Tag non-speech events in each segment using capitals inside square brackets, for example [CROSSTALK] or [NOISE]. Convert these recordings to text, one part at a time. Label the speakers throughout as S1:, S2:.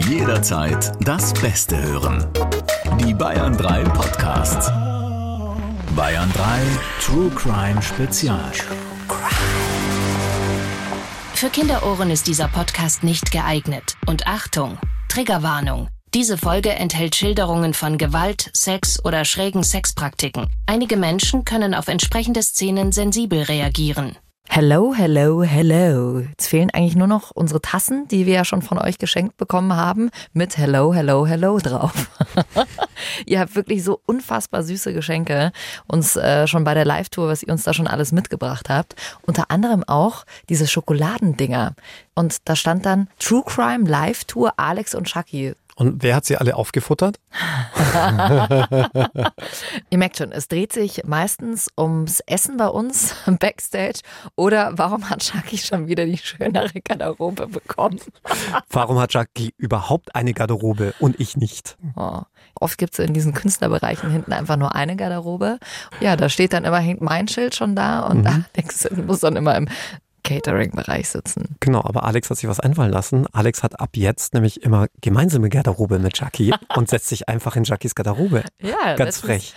S1: Jederzeit das Beste hören. Die Bayern 3 Podcasts. Bayern 3 True Crime Spezial.
S2: Für Kinderohren ist dieser Podcast nicht geeignet. Und Achtung, Triggerwarnung. Diese Folge enthält Schilderungen von Gewalt, Sex oder schrägen Sexpraktiken. Einige Menschen können auf entsprechende Szenen sensibel reagieren.
S3: Hello, hello, hello. Jetzt fehlen eigentlich nur noch unsere Tassen, die wir ja schon von euch geschenkt bekommen haben, mit Hello, hello, hello drauf. [LAUGHS] ihr habt wirklich so unfassbar süße Geschenke uns äh, schon bei der Live-Tour, was ihr uns da schon alles mitgebracht habt. Unter anderem auch diese Schokoladendinger. Und da stand dann True Crime Live-Tour Alex und Chucky.
S4: Und wer hat sie alle aufgefuttert? [LAUGHS]
S3: Ihr merkt schon, es dreht sich meistens ums Essen bei uns [LAUGHS] Backstage oder warum hat Chucky schon wieder die schönere Garderobe bekommen? [LAUGHS]
S4: warum hat Chucky überhaupt eine Garderobe und ich nicht?
S3: Oh. Oft gibt es in diesen Künstlerbereichen hinten einfach nur eine Garderobe. Ja, da steht dann immer mein Schild schon da und mhm. da denkst du, muss dann immer im Catering-Bereich sitzen.
S4: Genau, aber Alex hat sich was einfallen lassen. Alex hat ab jetzt nämlich immer gemeinsame Garderobe mit Jackie [LAUGHS] und setzt sich einfach in Jackies Garderobe. Ja, ganz frech.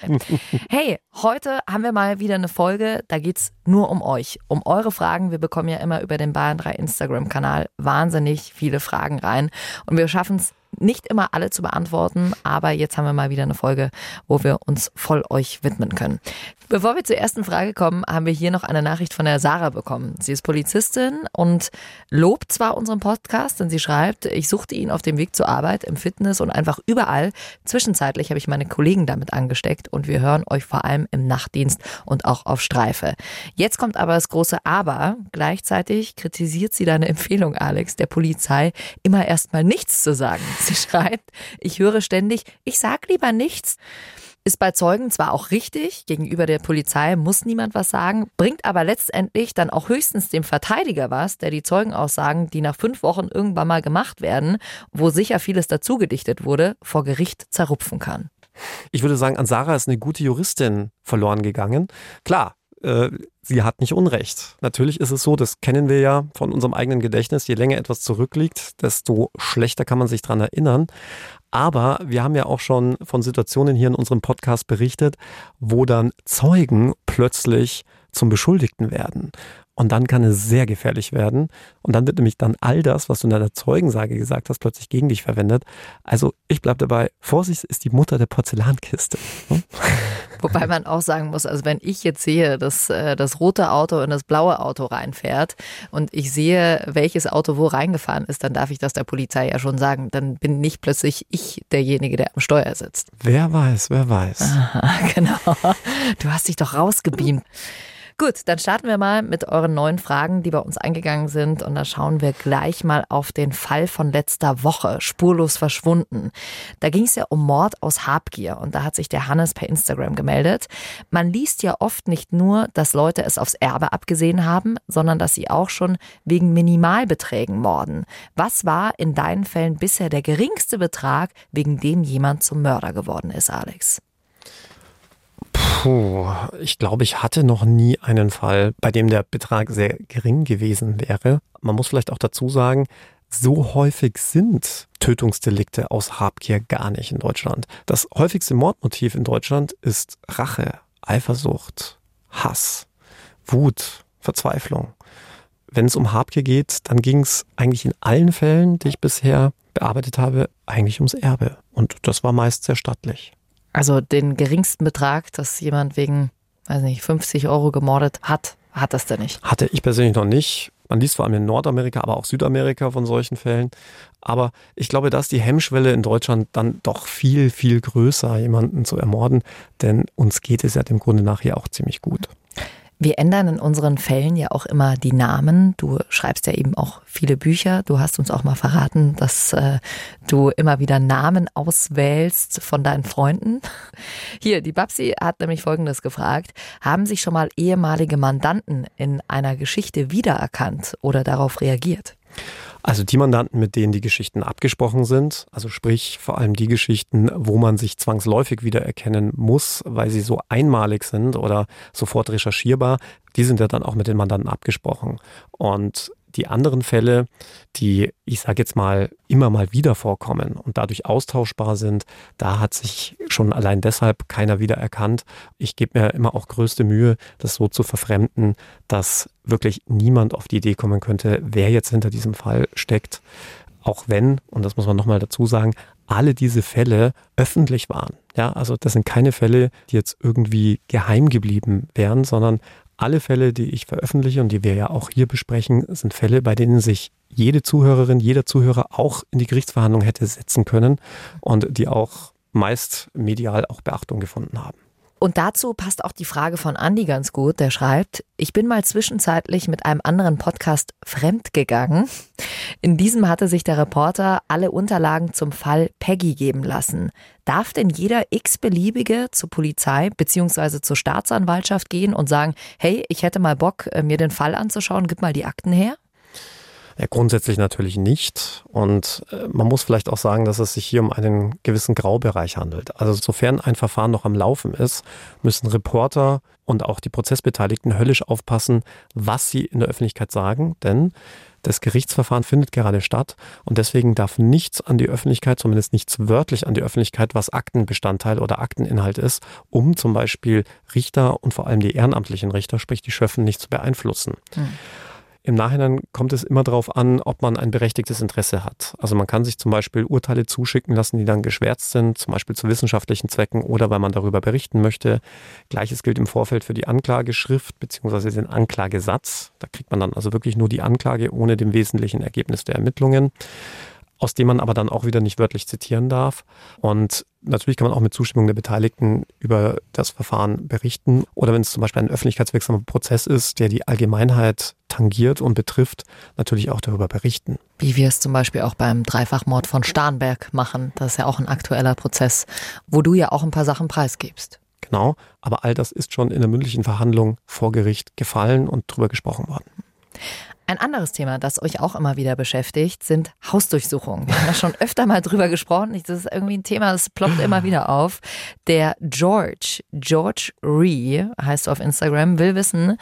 S3: Hey, heute haben wir mal wieder eine Folge, da geht es nur um euch, um eure Fragen. Wir bekommen ja immer über den Bayern 3 Instagram-Kanal wahnsinnig viele Fragen rein und wir schaffen es nicht immer alle zu beantworten, aber jetzt haben wir mal wieder eine Folge, wo wir uns voll euch widmen können. Bevor wir zur ersten Frage kommen, haben wir hier noch eine Nachricht von der Sarah bekommen. Sie ist Polizistin und lobt zwar unseren Podcast, denn sie schreibt, ich suchte ihn auf dem Weg zur Arbeit, im Fitness und einfach überall. Zwischenzeitlich habe ich meine Kollegen damit angesteckt und wir hören euch vor allem im Nachtdienst und auch auf Streife. Jetzt kommt aber das große Aber. Gleichzeitig kritisiert sie deine Empfehlung, Alex, der Polizei immer erstmal nichts zu sagen. Sie schreibt, ich höre ständig, ich sag lieber nichts. Ist bei Zeugen zwar auch richtig, gegenüber der Polizei muss niemand was sagen, bringt aber letztendlich dann auch höchstens dem Verteidiger was, der die Zeugenaussagen, die nach fünf Wochen irgendwann mal gemacht werden, wo sicher vieles dazugedichtet wurde, vor Gericht zerrupfen kann.
S4: Ich würde sagen, an Sarah ist eine gute Juristin verloren gegangen. Klar, äh, sie hat nicht Unrecht. Natürlich ist es so, das kennen wir ja von unserem eigenen Gedächtnis, je länger etwas zurückliegt, desto schlechter kann man sich daran erinnern. Aber wir haben ja auch schon von Situationen hier in unserem Podcast berichtet, wo dann Zeugen plötzlich zum Beschuldigten werden. Und dann kann es sehr gefährlich werden. Und dann wird nämlich dann all das, was du in deiner Zeugensage gesagt hast, plötzlich gegen dich verwendet. Also ich bleibe dabei, Vorsicht ist die Mutter der Porzellankiste. Hm? [LAUGHS]
S3: Wobei man auch sagen muss, also wenn ich jetzt sehe, dass äh, das rote Auto in das blaue Auto reinfährt und ich sehe, welches Auto wo reingefahren ist, dann darf ich das der Polizei ja schon sagen. Dann bin nicht plötzlich ich derjenige, der am Steuer sitzt.
S4: Wer weiß, wer weiß.
S3: Aha, [LAUGHS] genau. Du hast dich doch rausgebeamt. Gut, dann starten wir mal mit euren neuen Fragen, die bei uns eingegangen sind. Und da schauen wir gleich mal auf den Fall von letzter Woche, spurlos verschwunden. Da ging es ja um Mord aus Habgier. Und da hat sich der Hannes per Instagram gemeldet. Man liest ja oft nicht nur, dass Leute es aufs Erbe abgesehen haben, sondern dass sie auch schon wegen Minimalbeträgen morden. Was war in deinen Fällen bisher der geringste Betrag, wegen dem jemand zum Mörder geworden ist, Alex?
S4: Puh, ich glaube, ich hatte noch nie einen Fall, bei dem der Betrag sehr gering gewesen wäre. Man muss vielleicht auch dazu sagen, so häufig sind Tötungsdelikte aus Habgier gar nicht in Deutschland. Das häufigste Mordmotiv in Deutschland ist Rache, Eifersucht, Hass, Wut, Verzweiflung. Wenn es um Habgier geht, dann ging es eigentlich in allen Fällen, die ich bisher bearbeitet habe, eigentlich ums Erbe. Und das war meist sehr stattlich.
S3: Also den geringsten Betrag, dass jemand wegen, weiß nicht, 50 Euro gemordet hat, hat das denn nicht?
S4: Hatte ich persönlich noch nicht. Man liest vor allem in Nordamerika, aber auch Südamerika von solchen Fällen. Aber ich glaube, da ist die Hemmschwelle in Deutschland dann doch viel, viel größer, jemanden zu ermorden. Denn uns geht es ja dem Grunde nach hier auch ziemlich gut.
S3: Wir ändern in unseren Fällen ja auch immer die Namen. Du schreibst ja eben auch viele Bücher. Du hast uns auch mal verraten, dass äh, du immer wieder Namen auswählst von deinen Freunden. [LAUGHS] Hier, die Babsi hat nämlich Folgendes gefragt. Haben sich schon mal ehemalige Mandanten in einer Geschichte wiedererkannt oder darauf reagiert?
S4: Also die Mandanten, mit denen die Geschichten abgesprochen sind, also sprich vor allem die Geschichten, wo man sich zwangsläufig wiedererkennen muss, weil sie so einmalig sind oder sofort recherchierbar, die sind ja dann auch mit den Mandanten abgesprochen. Und die anderen Fälle, die, ich sage jetzt mal, immer mal wieder vorkommen und dadurch austauschbar sind, da hat sich schon allein deshalb keiner wieder erkannt. Ich gebe mir immer auch größte Mühe, das so zu verfremden, dass wirklich niemand auf die Idee kommen könnte, wer jetzt hinter diesem Fall steckt. Auch wenn, und das muss man nochmal dazu sagen, alle diese Fälle öffentlich waren. Ja, also das sind keine Fälle, die jetzt irgendwie geheim geblieben wären, sondern alle Fälle, die ich veröffentliche und die wir ja auch hier besprechen, sind Fälle, bei denen sich jede Zuhörerin, jeder Zuhörer auch in die Gerichtsverhandlung hätte setzen können und die auch meist medial auch Beachtung gefunden haben.
S3: Und dazu passt auch die Frage von Andy ganz gut, der schreibt, ich bin mal zwischenzeitlich mit einem anderen Podcast fremdgegangen. In diesem hatte sich der Reporter alle Unterlagen zum Fall Peggy geben lassen. Darf denn jeder x-beliebige zur Polizei bzw. zur Staatsanwaltschaft gehen und sagen, hey, ich hätte mal Bock, äh, mir den Fall anzuschauen, gib mal die Akten her?
S4: Ja, grundsätzlich natürlich nicht. Und äh, man muss vielleicht auch sagen, dass es sich hier um einen gewissen Graubereich handelt. Also sofern ein Verfahren noch am Laufen ist, müssen Reporter und auch die Prozessbeteiligten höllisch aufpassen, was sie in der Öffentlichkeit sagen. Denn das Gerichtsverfahren findet gerade statt und deswegen darf nichts an die Öffentlichkeit, zumindest nichts wörtlich an die Öffentlichkeit, was Aktenbestandteil oder Akteninhalt ist, um zum Beispiel Richter und vor allem die ehrenamtlichen Richter, sprich die Schöffen, nicht zu beeinflussen. Hm. Im Nachhinein kommt es immer darauf an, ob man ein berechtigtes Interesse hat. Also man kann sich zum Beispiel Urteile zuschicken lassen, die dann geschwärzt sind, zum Beispiel zu wissenschaftlichen Zwecken oder weil man darüber berichten möchte. Gleiches gilt im Vorfeld für die Anklageschrift bzw. den Anklagesatz. Da kriegt man dann also wirklich nur die Anklage ohne dem wesentlichen Ergebnis der Ermittlungen aus dem man aber dann auch wieder nicht wörtlich zitieren darf. Und natürlich kann man auch mit Zustimmung der Beteiligten über das Verfahren berichten. Oder wenn es zum Beispiel ein öffentlichkeitswirksamer Prozess ist, der die Allgemeinheit tangiert und betrifft, natürlich auch darüber berichten.
S3: Wie wir es zum Beispiel auch beim Dreifachmord von Starnberg machen. Das ist ja auch ein aktueller Prozess, wo du ja auch ein paar Sachen preisgibst.
S4: Genau, aber all das ist schon in der mündlichen Verhandlung vor Gericht gefallen und darüber gesprochen worden.
S3: Ein anderes Thema, das euch auch immer wieder beschäftigt, sind Hausdurchsuchungen. Wir haben ja schon öfter mal drüber gesprochen. Das ist irgendwie ein Thema, das ploppt immer wieder auf. Der George, George Ree heißt auf Instagram, will wissen,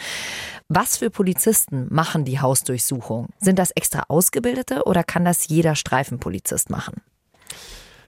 S3: was für Polizisten machen die Hausdurchsuchung? Sind das extra Ausgebildete oder kann das jeder Streifenpolizist machen?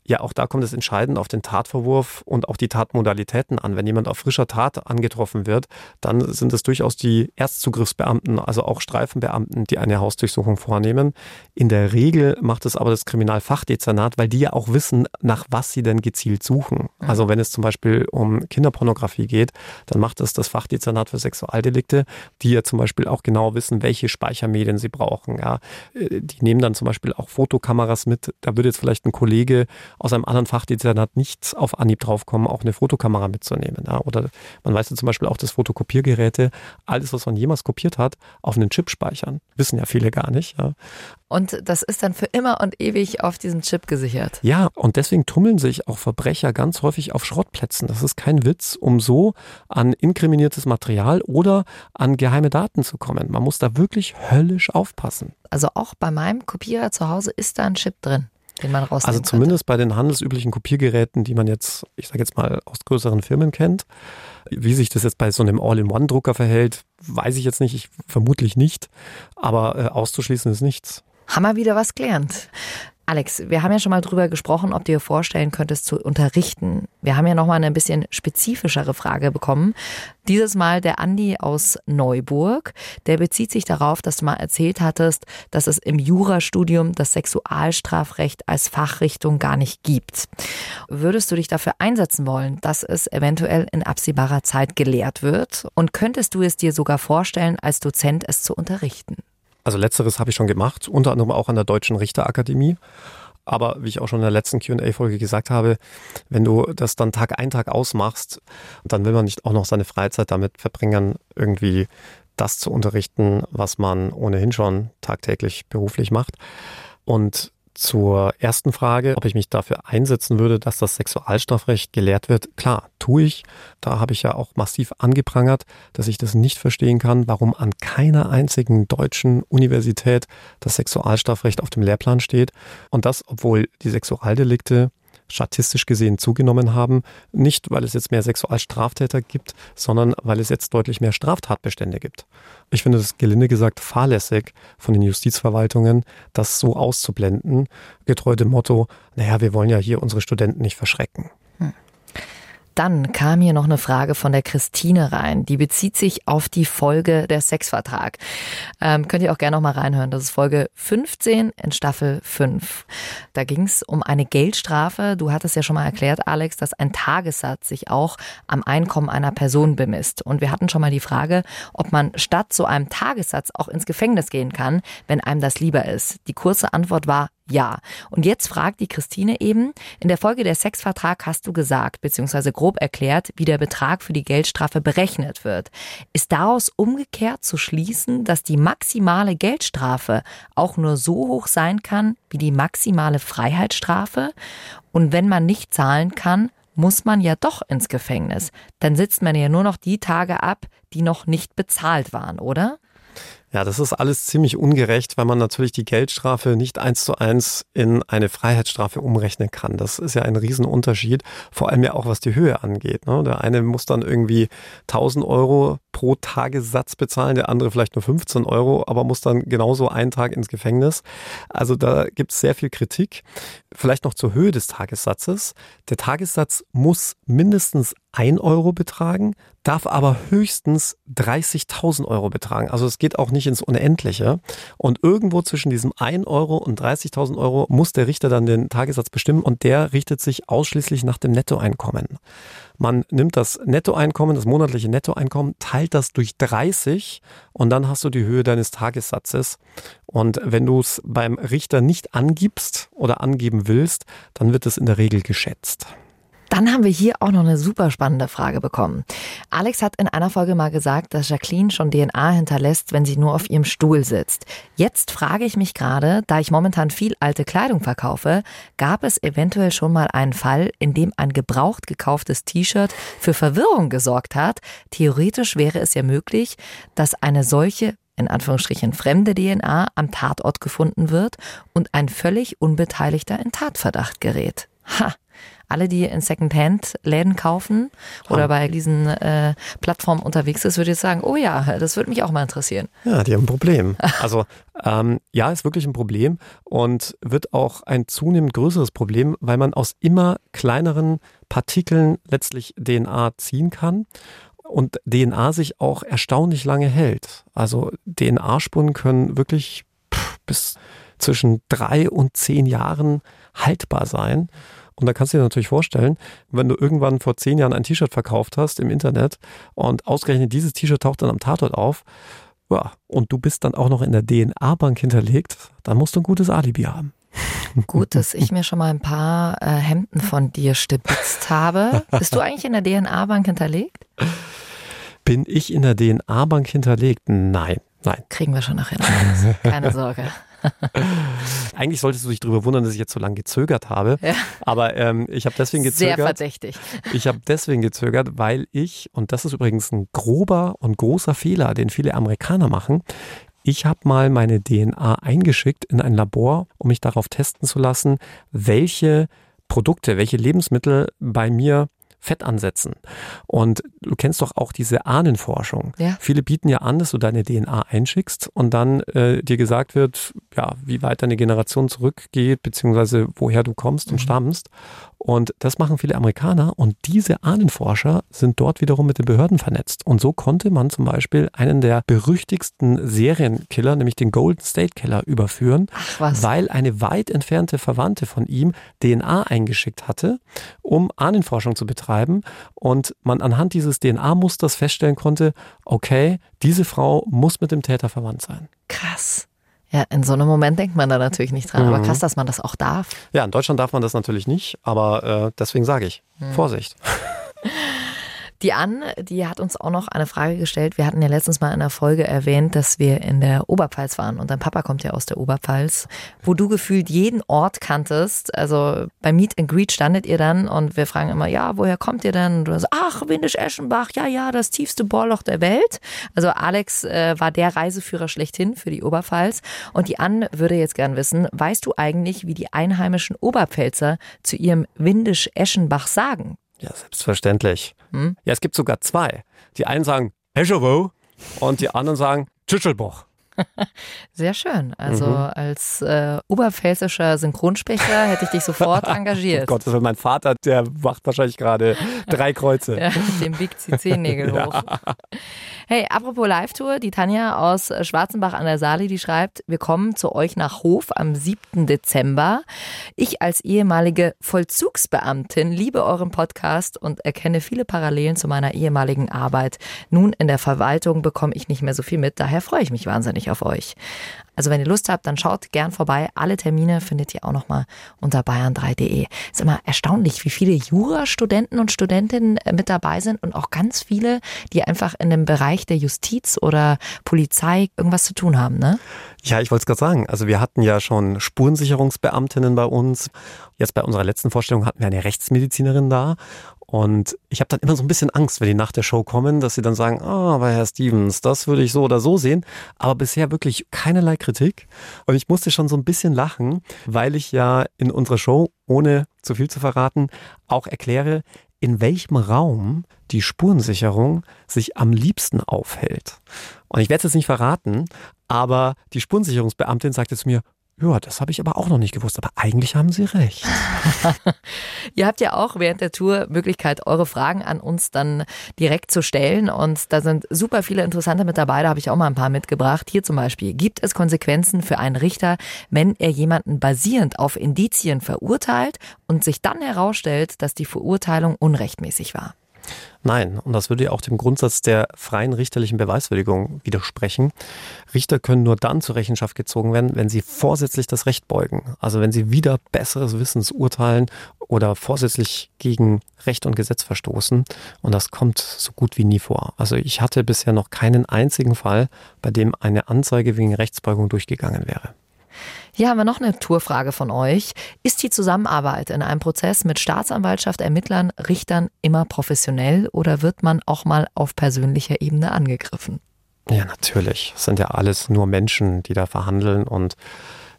S4: Ja, auch da kommt es entscheidend auf den Tatvorwurf und auch die Tatmodalitäten an. Wenn jemand auf frischer Tat angetroffen wird, dann sind es durchaus die Erstzugriffsbeamten, also auch Streifenbeamten, die eine Hausdurchsuchung vornehmen. In der Regel macht es aber das Kriminalfachdezernat, weil die ja auch wissen, nach was sie denn gezielt suchen. Mhm. Also wenn es zum Beispiel um Kinderpornografie geht, dann macht es das Fachdezernat für Sexualdelikte, die ja zum Beispiel auch genau wissen, welche Speichermedien sie brauchen. Ja, äh, die nehmen dann zum Beispiel auch Fotokameras mit. Da würde jetzt vielleicht ein Kollege aus einem anderen Fachdezernat nicht auf Anhieb draufkommen, auch eine Fotokamera mitzunehmen. Ja? Oder man weiß ja zum Beispiel auch, dass Fotokopiergeräte alles, was man jemals kopiert hat, auf einen Chip speichern. Wissen ja viele gar nicht. Ja?
S3: Und das ist dann für immer und ewig auf diesem Chip gesichert.
S4: Ja, und deswegen tummeln sich auch Verbrecher ganz häufig auf Schrottplätzen. Das ist kein Witz, um so an inkriminiertes Material oder an geheime Daten zu kommen. Man muss da wirklich höllisch aufpassen.
S3: Also auch bei meinem Kopierer zu Hause ist da ein Chip drin den man rausnehmen
S4: Also zumindest könnte. bei den handelsüblichen Kopiergeräten, die man jetzt, ich sage jetzt mal, aus größeren Firmen kennt. Wie sich das jetzt bei so einem All-in-One-Drucker verhält, weiß ich jetzt nicht, ich vermutlich nicht, aber äh, auszuschließen ist nichts.
S3: Haben wir wieder was gelernt. Alex, wir haben ja schon mal drüber gesprochen, ob du dir vorstellen könntest zu unterrichten. Wir haben ja noch mal eine bisschen spezifischere Frage bekommen. Dieses Mal der Andi aus Neuburg. Der bezieht sich darauf, dass du mal erzählt hattest, dass es im Jurastudium das Sexualstrafrecht als Fachrichtung gar nicht gibt. Würdest du dich dafür einsetzen wollen, dass es eventuell in absehbarer Zeit gelehrt wird? Und könntest du es dir sogar vorstellen, als Dozent es zu unterrichten?
S4: Also letzteres habe ich schon gemacht, unter anderem auch an der Deutschen Richterakademie. Aber wie ich auch schon in der letzten QA-Folge gesagt habe, wenn du das dann Tag ein, Tag ausmachst, dann will man nicht auch noch seine Freizeit damit verbringen, irgendwie das zu unterrichten, was man ohnehin schon tagtäglich beruflich macht. Und zur ersten Frage, ob ich mich dafür einsetzen würde, dass das Sexualstrafrecht gelehrt wird. Klar, tue ich. Da habe ich ja auch massiv angeprangert, dass ich das nicht verstehen kann, warum an keiner einzigen deutschen Universität das Sexualstrafrecht auf dem Lehrplan steht. Und das, obwohl die Sexualdelikte statistisch gesehen zugenommen haben. Nicht, weil es jetzt mehr Sexualstraftäter gibt, sondern weil es jetzt deutlich mehr Straftatbestände gibt. Ich finde das gelinde gesagt fahrlässig von den Justizverwaltungen, das so auszublenden, getreu dem Motto, naja, wir wollen ja hier unsere Studenten nicht verschrecken.
S3: Dann kam hier noch eine Frage von der Christine rein. Die bezieht sich auf die Folge der Sexvertrag. Ähm, könnt ihr auch gerne noch mal reinhören. Das ist Folge 15 in Staffel 5. Da ging es um eine Geldstrafe. Du hattest ja schon mal erklärt, Alex, dass ein Tagessatz sich auch am Einkommen einer Person bemisst. Und wir hatten schon mal die Frage, ob man statt so einem Tagessatz auch ins Gefängnis gehen kann, wenn einem das lieber ist. Die kurze Antwort war ja. Und jetzt fragt die Christine eben, in der Folge der Sexvertrag hast du gesagt, beziehungsweise grob erklärt, wie der Betrag für die Geldstrafe berechnet wird. Ist daraus umgekehrt zu schließen, dass die maximale Geldstrafe auch nur so hoch sein kann wie die maximale Freiheitsstrafe? Und wenn man nicht zahlen kann, muss man ja doch ins Gefängnis. Dann sitzt man ja nur noch die Tage ab, die noch nicht bezahlt waren, oder?
S4: Ja, das ist alles ziemlich ungerecht, weil man natürlich die Geldstrafe nicht eins zu eins in eine Freiheitsstrafe umrechnen kann. Das ist ja ein Riesenunterschied, vor allem ja auch was die Höhe angeht. Ne? Der eine muss dann irgendwie 1000 Euro pro Tagessatz bezahlen, der andere vielleicht nur 15 Euro, aber muss dann genauso einen Tag ins Gefängnis. Also da gibt es sehr viel Kritik. Vielleicht noch zur Höhe des Tagessatzes. Der Tagessatz muss mindestens 1 Euro betragen, darf aber höchstens 30.000 Euro betragen. Also es geht auch nicht ins Unendliche. Und irgendwo zwischen diesem 1 Euro und 30.000 Euro muss der Richter dann den Tagessatz bestimmen und der richtet sich ausschließlich nach dem Nettoeinkommen. Man nimmt das Nettoeinkommen, das monatliche Nettoeinkommen, teilt das durch 30 und dann hast du die Höhe deines Tagessatzes. Und wenn du es beim Richter nicht angibst oder angeben willst, dann wird es in der Regel geschätzt.
S3: Dann haben wir hier auch noch eine super spannende Frage bekommen. Alex hat in einer Folge mal gesagt, dass Jacqueline schon DNA hinterlässt, wenn sie nur auf ihrem Stuhl sitzt. Jetzt frage ich mich gerade, da ich momentan viel alte Kleidung verkaufe, gab es eventuell schon mal einen Fall, in dem ein gebraucht gekauftes T-Shirt für Verwirrung gesorgt hat. Theoretisch wäre es ja möglich, dass eine solche in Anführungsstrichen fremde DNA am Tatort gefunden wird und ein völlig Unbeteiligter in Tatverdacht gerät. Ha, alle, die in Secondhand-Läden kaufen oder bei diesen äh, Plattformen unterwegs ist, würde ich sagen, oh ja, das würde mich auch mal interessieren.
S4: Ja, die haben ein Problem. [LAUGHS] Also ähm, ja, ist wirklich ein Problem und wird auch ein zunehmend größeres Problem, weil man aus immer kleineren Partikeln letztlich DNA ziehen kann und DNA sich auch erstaunlich lange hält. Also DNA-Spuren können wirklich bis zwischen drei und zehn Jahren haltbar sein. Und da kannst du dir natürlich vorstellen, wenn du irgendwann vor zehn Jahren ein T-Shirt verkauft hast im Internet und ausgerechnet dieses T-Shirt taucht dann am Tatort auf, ja, und du bist dann auch noch in der DNA-Bank hinterlegt, dann musst du ein gutes Alibi haben.
S3: Gut, dass ich mir schon mal ein paar äh, Hemden von dir stibitzt habe. Bist du eigentlich in der DNA-Bank hinterlegt?
S4: Bin ich in der DNA-Bank hinterlegt? Nein, nein.
S3: Kriegen wir schon nachher. Keine Sorge. [LAUGHS]
S4: Eigentlich solltest du dich darüber wundern, dass ich jetzt so lange gezögert habe. Ja. Aber ähm, ich habe deswegen gezögert.
S3: Sehr verdächtig.
S4: Ich habe deswegen gezögert, weil ich, und das ist übrigens ein grober und großer Fehler, den viele Amerikaner machen, ich habe mal meine DNA eingeschickt in ein Labor, um mich darauf testen zu lassen, welche Produkte, welche Lebensmittel bei mir Fett ansetzen. Und du kennst doch auch diese Ahnenforschung. Ja. Viele bieten ja an, dass du deine DNA einschickst und dann äh, dir gesagt wird, ja, wie weit deine Generation zurückgeht, beziehungsweise woher du kommst mhm. und stammst. Und das machen viele Amerikaner und diese Ahnenforscher sind dort wiederum mit den Behörden vernetzt. Und so konnte man zum Beispiel einen der berüchtigsten Serienkiller, nämlich den Golden State Killer, überführen, weil eine weit entfernte Verwandte von ihm DNA eingeschickt hatte, um Ahnenforschung zu betreiben. Und man anhand dieses DNA-Musters feststellen konnte, okay, diese Frau muss mit dem Täter verwandt sein.
S3: Krass. Ja, in so einem Moment denkt man da natürlich nicht dran. Mhm. Aber krass, dass man das auch darf.
S4: Ja, in Deutschland darf man das natürlich nicht, aber äh, deswegen sage ich, mhm. Vorsicht. [LAUGHS]
S3: Die Anne, die hat uns auch noch eine Frage gestellt. Wir hatten ja letztens mal in der Folge erwähnt, dass wir in der Oberpfalz waren und dein Papa kommt ja aus der Oberpfalz, wo du gefühlt jeden Ort kanntest. Also bei Meet and Greet standet ihr dann und wir fragen immer, ja, woher kommt ihr denn? Und du sagst, ach, Windisch-Eschenbach, ja, ja, das tiefste Bohrloch der Welt. Also Alex äh, war der Reiseführer schlechthin für die Oberpfalz. Und die Anne würde jetzt gern wissen, weißt du eigentlich, wie die einheimischen Oberpfälzer zu ihrem Windisch-Eschenbach sagen?
S4: Ja, selbstverständlich. Hm? Ja, es gibt sogar zwei. Die einen sagen Escherow und die anderen sagen Tschütschelboch. [LAUGHS]
S3: Sehr schön. Also mhm. als äh, oberpfälzischer Synchronsprecher hätte ich dich sofort [LAUGHS] engagiert.
S4: oh Gott, das ist mein Vater, der macht wahrscheinlich gerade [LAUGHS] drei Kreuze.
S3: ja, dem Big CC-Nägel ja. hoch. Hey, apropos Live-Tour, die Tanja aus Schwarzenbach an der Saale, die schreibt, wir kommen zu euch nach Hof am 7. Dezember. Ich als ehemalige Vollzugsbeamtin liebe euren Podcast und erkenne viele Parallelen zu meiner ehemaligen Arbeit. Nun in der Verwaltung bekomme ich nicht mehr so viel mit, daher freue ich mich wahnsinnig auf euch. Also wenn ihr Lust habt, dann schaut gern vorbei. Alle Termine findet ihr auch nochmal unter bayern3.de. Ist immer erstaunlich, wie viele Jurastudenten und Studentinnen äh, mit dabei sind und auch ganz viele, die einfach in dem Bereich der Justiz oder Polizei irgendwas zu tun haben, ne?
S4: Ja, ich wollte es gerade sagen. Also wir hatten ja schon Spurensicherungsbeamtinnen bei uns. Jetzt bei unserer letzten Vorstellung hatten wir eine Rechtsmedizinerin da. Und ich habe dann immer so ein bisschen Angst, wenn die nach der Show kommen, dass sie dann sagen, ah, oh, aber Herr Stevens, das würde ich so oder so sehen. Aber bisher wirklich keinerlei Kritik. Und ich musste schon so ein bisschen lachen, weil ich ja in unserer Show, ohne zu viel zu verraten, auch erkläre, in welchem Raum die Spurensicherung sich am liebsten aufhält. Und ich werde es jetzt nicht verraten, aber die Spurensicherungsbeamtin sagte zu mir, ja, das habe ich aber auch noch nicht gewusst, aber eigentlich haben Sie recht. [LAUGHS]
S3: Ihr habt ja auch während der Tour Möglichkeit, eure Fragen an uns dann direkt zu stellen und da sind super viele interessante mit dabei, da habe ich auch mal ein paar mitgebracht. Hier zum Beispiel, gibt es Konsequenzen für einen Richter, wenn er jemanden basierend auf Indizien verurteilt und sich dann herausstellt, dass die Verurteilung unrechtmäßig war?
S4: Nein, und das würde ja auch dem Grundsatz der freien richterlichen Beweiswürdigung widersprechen. Richter können nur dann zur Rechenschaft gezogen werden, wenn sie vorsätzlich das Recht beugen. Also wenn sie wieder besseres Wissens urteilen oder vorsätzlich gegen Recht und Gesetz verstoßen. Und das kommt so gut wie nie vor. Also ich hatte bisher noch keinen einzigen Fall, bei dem eine Anzeige wegen Rechtsbeugung durchgegangen wäre.
S3: Hier haben wir noch eine Tourfrage von euch. Ist die Zusammenarbeit in einem Prozess mit Staatsanwaltschaft, Ermittlern, Richtern immer professionell oder wird man auch mal auf persönlicher Ebene angegriffen?
S4: Ja, natürlich. Es sind ja alles nur Menschen, die da verhandeln und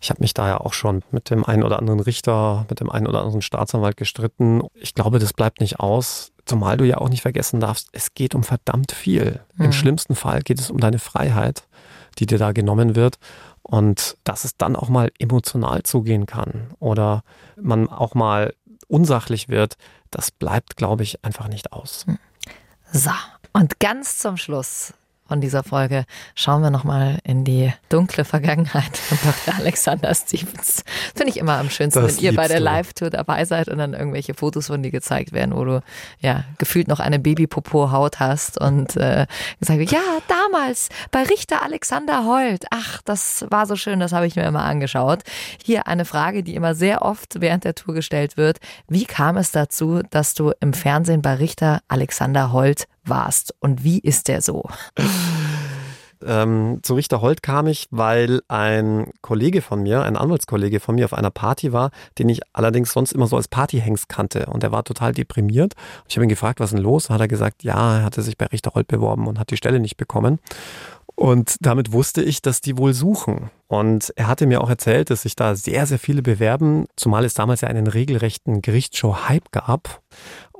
S4: ich habe mich da ja auch schon mit dem einen oder anderen Richter, mit dem einen oder anderen Staatsanwalt gestritten. Ich glaube, das bleibt nicht aus, zumal du ja auch nicht vergessen darfst, es geht um verdammt viel. Mhm. Im schlimmsten Fall geht es um deine Freiheit, die dir da genommen wird. Und dass es dann auch mal emotional zugehen kann oder man auch mal unsachlich wird, das bleibt, glaube ich, einfach nicht aus. Hm.
S3: So, und ganz zum Schluss von dieser Folge schauen wir nochmal in die dunkle Vergangenheit von Dr. Alexander Stevens. Finde ich immer am schönsten, das wenn ihr bei der Live-Tour dabei seid und dann irgendwelche Fotos von dir gezeigt werden, wo du ja gefühlt noch eine Babypopo-Haut hast und äh, gesagt wird, ja, damals bei Richter Alexander Holt. Ach, das war so schön, das habe ich mir immer angeschaut. Hier eine Frage, die immer sehr oft während der Tour gestellt wird. Wie kam es dazu, dass du im Fernsehen bei Richter Alexander Holt warst und wie ist der so?
S4: Ähm, zu Richter Holt kam ich, weil ein Kollege von mir, ein Anwaltskollege von mir auf einer Party war, den ich allerdings sonst immer so als Partyhengst kannte. Und er war total deprimiert. Ich habe ihn gefragt, was ist denn los? Hat er gesagt, ja, er hatte sich bei Richter Holt beworben und hat die Stelle nicht bekommen. Und damit wusste ich, dass die wohl suchen. Und er hatte mir auch erzählt, dass sich da sehr, sehr viele bewerben, zumal es damals ja einen regelrechten Gerichtsshow-Hype gab.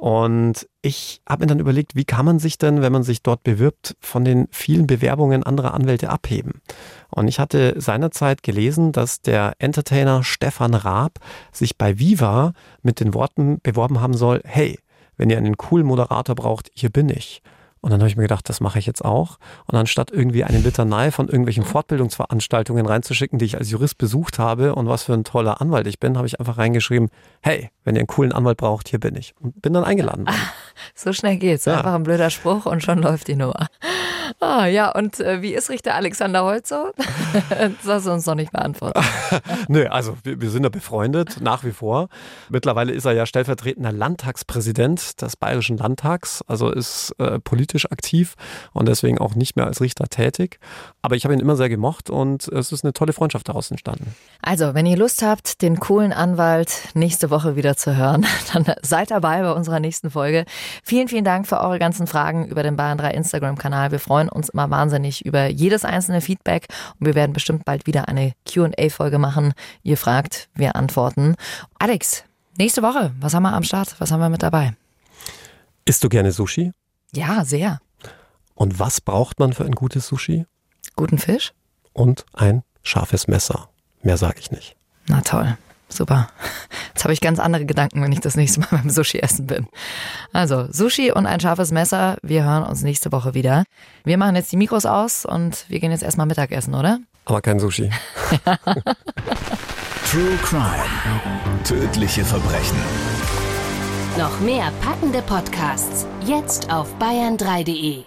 S4: Und ich habe mir dann überlegt, wie kann man sich denn, wenn man sich dort bewirbt, von den vielen Bewerbungen anderer Anwälte abheben? Und ich hatte seinerzeit gelesen, dass der Entertainer Stefan Raab sich bei Viva mit den Worten beworben haben soll, hey, wenn ihr einen coolen Moderator braucht, hier bin ich. Und dann habe ich mir gedacht, das mache ich jetzt auch. Und anstatt irgendwie eine Litanei von irgendwelchen Fortbildungsveranstaltungen reinzuschicken, die ich als Jurist besucht habe und was für ein toller Anwalt ich bin, habe ich einfach reingeschrieben, hey, wenn ihr einen coolen Anwalt braucht, hier bin ich. Und bin dann eingeladen worden. [LAUGHS]
S3: So schnell geht's. Ja. Einfach ein blöder Spruch und schon läuft die Nummer. Ah, ja, und äh, wie ist Richter Alexander Holt so? [LAUGHS] das hast du uns noch nicht beantwortet. [LAUGHS]
S4: Nö, also wir, wir, sind ja befreundet, nach wie vor. Mittlerweile ist er ja stellvertretender Landtagspräsident des Bayerischen Landtags, also ist äh, politisch aktiv und deswegen auch nicht mehr als Richter tätig. Aber ich habe ihn immer sehr gemocht und es ist eine tolle Freundschaft daraus entstanden.
S3: Also, wenn ihr Lust habt, den coolen Anwalt nächste Woche wieder zu hören, [LAUGHS] dann seid dabei bei unserer nächsten Folge. Vielen, vielen Dank für eure ganzen Fragen über den Bayern 3 Instagram-Kanal. Wir freuen uns immer wahnsinnig über jedes einzelne Feedback und wir werden bestimmt bald wieder eine QA-Folge machen. Ihr fragt, wir antworten. Alex, nächste Woche, was haben wir am Start? Was haben wir mit dabei?
S4: Isst du gerne Sushi?
S3: Ja, sehr.
S4: Und was braucht man für ein gutes Sushi?
S3: Guten Fisch?
S4: Und ein scharfes Messer. Mehr sage ich nicht.
S3: Na toll. Super. Jetzt habe ich ganz andere Gedanken, wenn ich das nächste Mal [LAUGHS] beim Sushi essen bin. Also, Sushi und ein scharfes Messer. Wir hören uns nächste Woche wieder. Wir machen jetzt die Mikros aus und wir gehen jetzt erstmal Mittagessen, oder?
S4: Aber kein Sushi. [LAUGHS]
S1: True Crime. Tödliche Verbrechen.
S2: Noch mehr packende Podcasts. Jetzt auf bayern3.de.